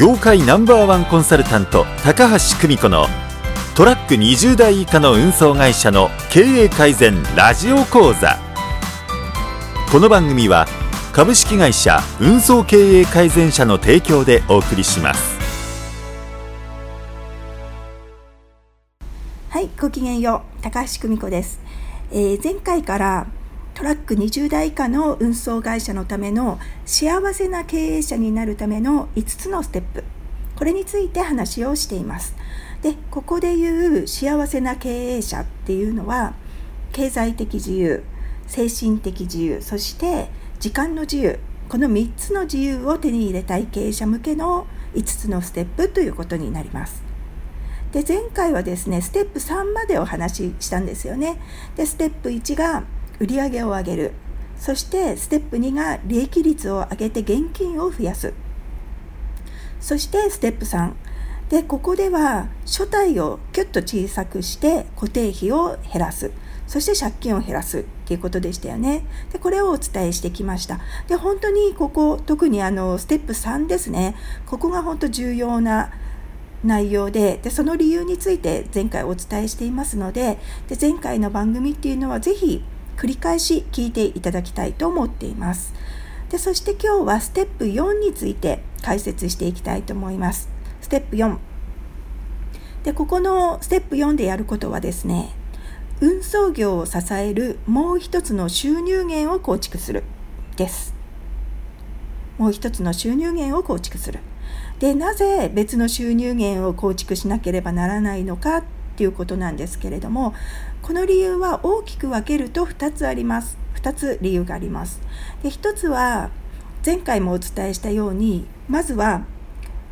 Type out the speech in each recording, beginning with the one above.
業界ナンバーワンコンサルタント高橋久美子のトラック20台以下の運送会社の経営改善ラジオ講座。この番組は株式会社運送経営改善社の提供でお送りします。はいごきげんよう。高橋久美子です、えー、前回からトラック20台以下の運送会社のための幸せな経営者になるための5つのステップ。これについて話をしています。でここで言う幸せな経営者っていうのは経済的自由精神的自由そして時間の自由。この3つの自由を手に入れたい経営者向けの5つのステップということになります。で前回はですねステップ3までお話ししたんですよね。でステップ1が売上を上げる。そしてステップ2が利益率を上げて現金を増やす。そしてステップ3でここでは初体をキュッと小さくして固定費を減らす。そして借金を減らす。っていうことでしたよね。でこれをお伝えしてきました。で本当にここ特にあのステップ3ですね。ここが本当重要な内容ででその理由について前回お伝えしていますのでで前回の番組っていうのはぜひ繰り返し聞いていただきたいと思っています。でそして今日はステップ4について解説していきたいと思います。ステップ4。で、ここのステップ4でやることはですね、運送業を支えるもう一つの収入源を構築するです。もう一つの収入源を構築する。で、なぜ別の収入源を構築しなければならないのかっっていうことなんですけれどもこの理由は大きく分けると2つあります2つ理由がありますで1つは前回もお伝えしたようにまずは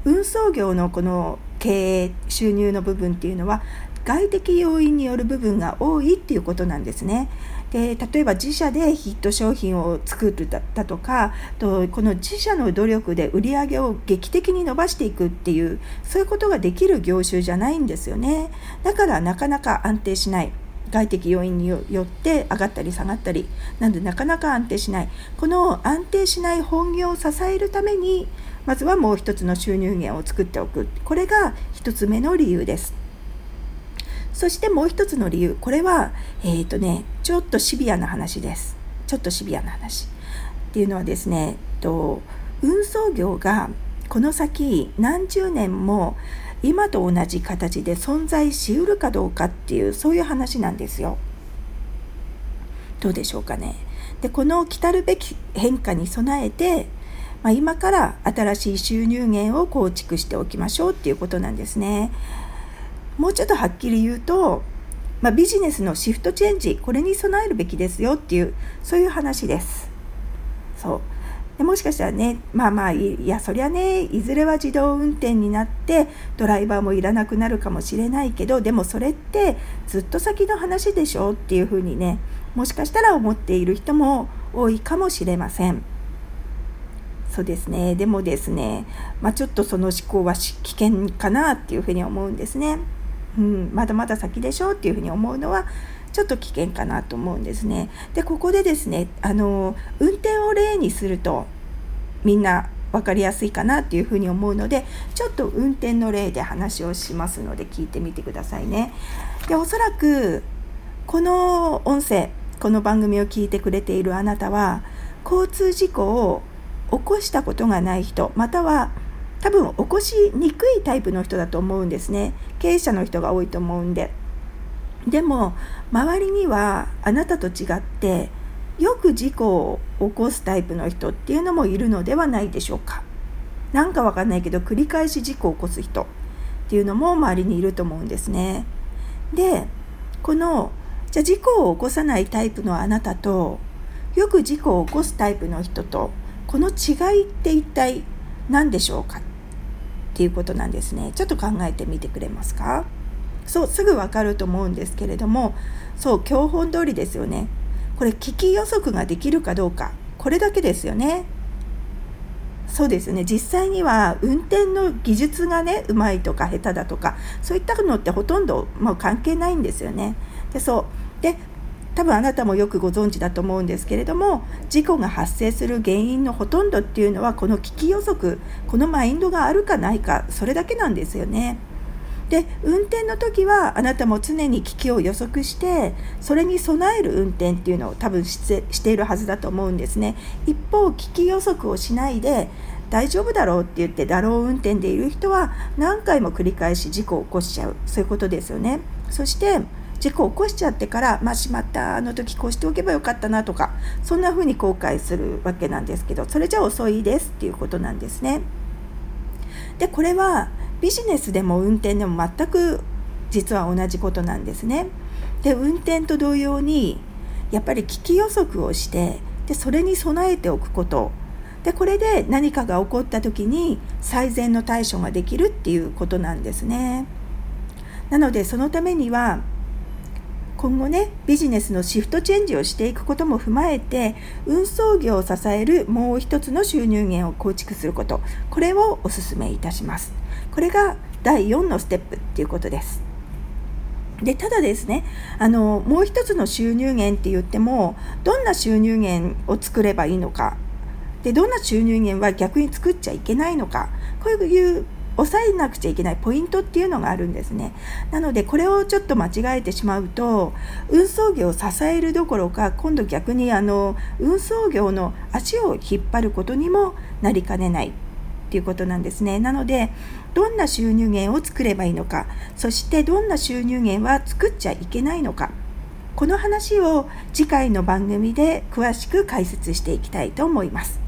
運送業のこの経営収入の部分っていうのは外的要因による部分が多いっていうことなんですね。で例えば自社でヒット商品を作るだとかとこの自社の努力で売り上げを劇的に伸ばしていくっていうそういうことができる業種じゃないんですよね。だからなかなか安定しない。外的要因によって上がったり下がったり。なんでなかなか安定しない。この安定しない本業を支えるためにまずはもう一つの収入源を作っておく。これが一つ目の理由です。そしてもう一つの理由これはえっ、ー、とねちょっとシビアな話ですちょっとシビアな話っていうのはですねと運送業がこの先何十年も今と同じ形で存在しうるかどうかっていうそういう話なんですよ。どうでしょうかね。でこの来るべき変化に備えて、まあ、今から新しい収入源を構築しておきましょうっていうことなんですね。もうちょっとはっきり言うと、まあ、ビジネスのシフトチェンジこれに備えるべきですよっていうそういう話です。そうでもしかしたらねまあまあいやそりゃねいずれは自動運転になってドライバーもいらなくなるかもしれないけどでもそれってずっと先の話でしょっていうふうにねもしかしたら思っている人も多いかもしれません。そうですねでもですね、まあ、ちょっとその思考は危険かなっていうふうに思うんですね。うん、まだまだ先でしょっていうふうに思うのはちょっと危険かなと思うんですね。でここでですねあの運転を例にするとみんな分かりやすいかなっていうふうに思うのでちょっと運転の例で話をしますので聞いてみてくださいね。でおそらくこの音声この番組を聞いてくれているあなたは交通事故を起こしたことがない人または多分起こしにくいタイプの人だと思うんですね。経営者の人が多いと思うんで。でも周りにはあなたと違ってよく事故を起こすタイプの人っていうのもいるのではないでしょうか。なんかわかんないけど繰り返し事故を起こす人っていうのも周りにいると思うんですね。でこのじゃあ事故を起こさないタイプのあなたとよく事故を起こすタイプの人とこの違いって一体何でしょうかっていうことなんですね。ちょっと考えてみてくれますか？そうすぐわかると思うんですけれどもそう教本通りですよね。これ危機予測ができるかどうか。これだけですよね。そうですね。実際には運転の技術がねうまいとか下手だとかそういったのってほとんどもう関係ないんですよね。でそう。で多分あなたもよくご存知だと思うんですけれども事故が発生する原因のほとんどっていうのはこの危機予測このマインドがあるかないかそれだけなんですよね。で運転の時はあなたも常に危機を予測してそれに備える運転っていうのを多分しているはずだと思うんですね。一方危機予測をしないで大丈夫だろうって言ってだろう運転でいる人は何回も繰り返し事故を起こしちゃう。そういうことですよね。そして事故を起こしちゃってからまあしまったあの時こうしておけばよかったなとかそんな風に後悔するわけなんですけどそれじゃ遅いですっていうことなんですね。でこれはビジネスでも運転でも全く実は同じことなんですね。で運転と同様にやっぱり危機予測をしてでそれに備えておくこと。でこれで何かが起こった時に最善の対処ができるっていうことなんですね。なのでそのためには今後ねビジネスのシフトチェンジをしていくことも踏まえて運送業を支えるもう一つの収入源を構築すること。これをお勧めいたします。これが第4のステップっていうことです。でただですねあのもう一つの収入源って言ってもどんな収入源を作ればいいのか。でどんな収入源は逆に作っちゃいけないのか。こういう抑えなくちゃいけないポイントっていうのがあるんですね。なのでこれをちょっと間違えてしまうと運送業を支えるどころか今度逆にあの運送業の足を引っ張ることにもなりかねないっていうことなんですね。なのでどんな収入源を作ればいいのかそしてどんな収入源は作っちゃいけないのかこの話を次回の番組で詳しく解説していきたいと思います。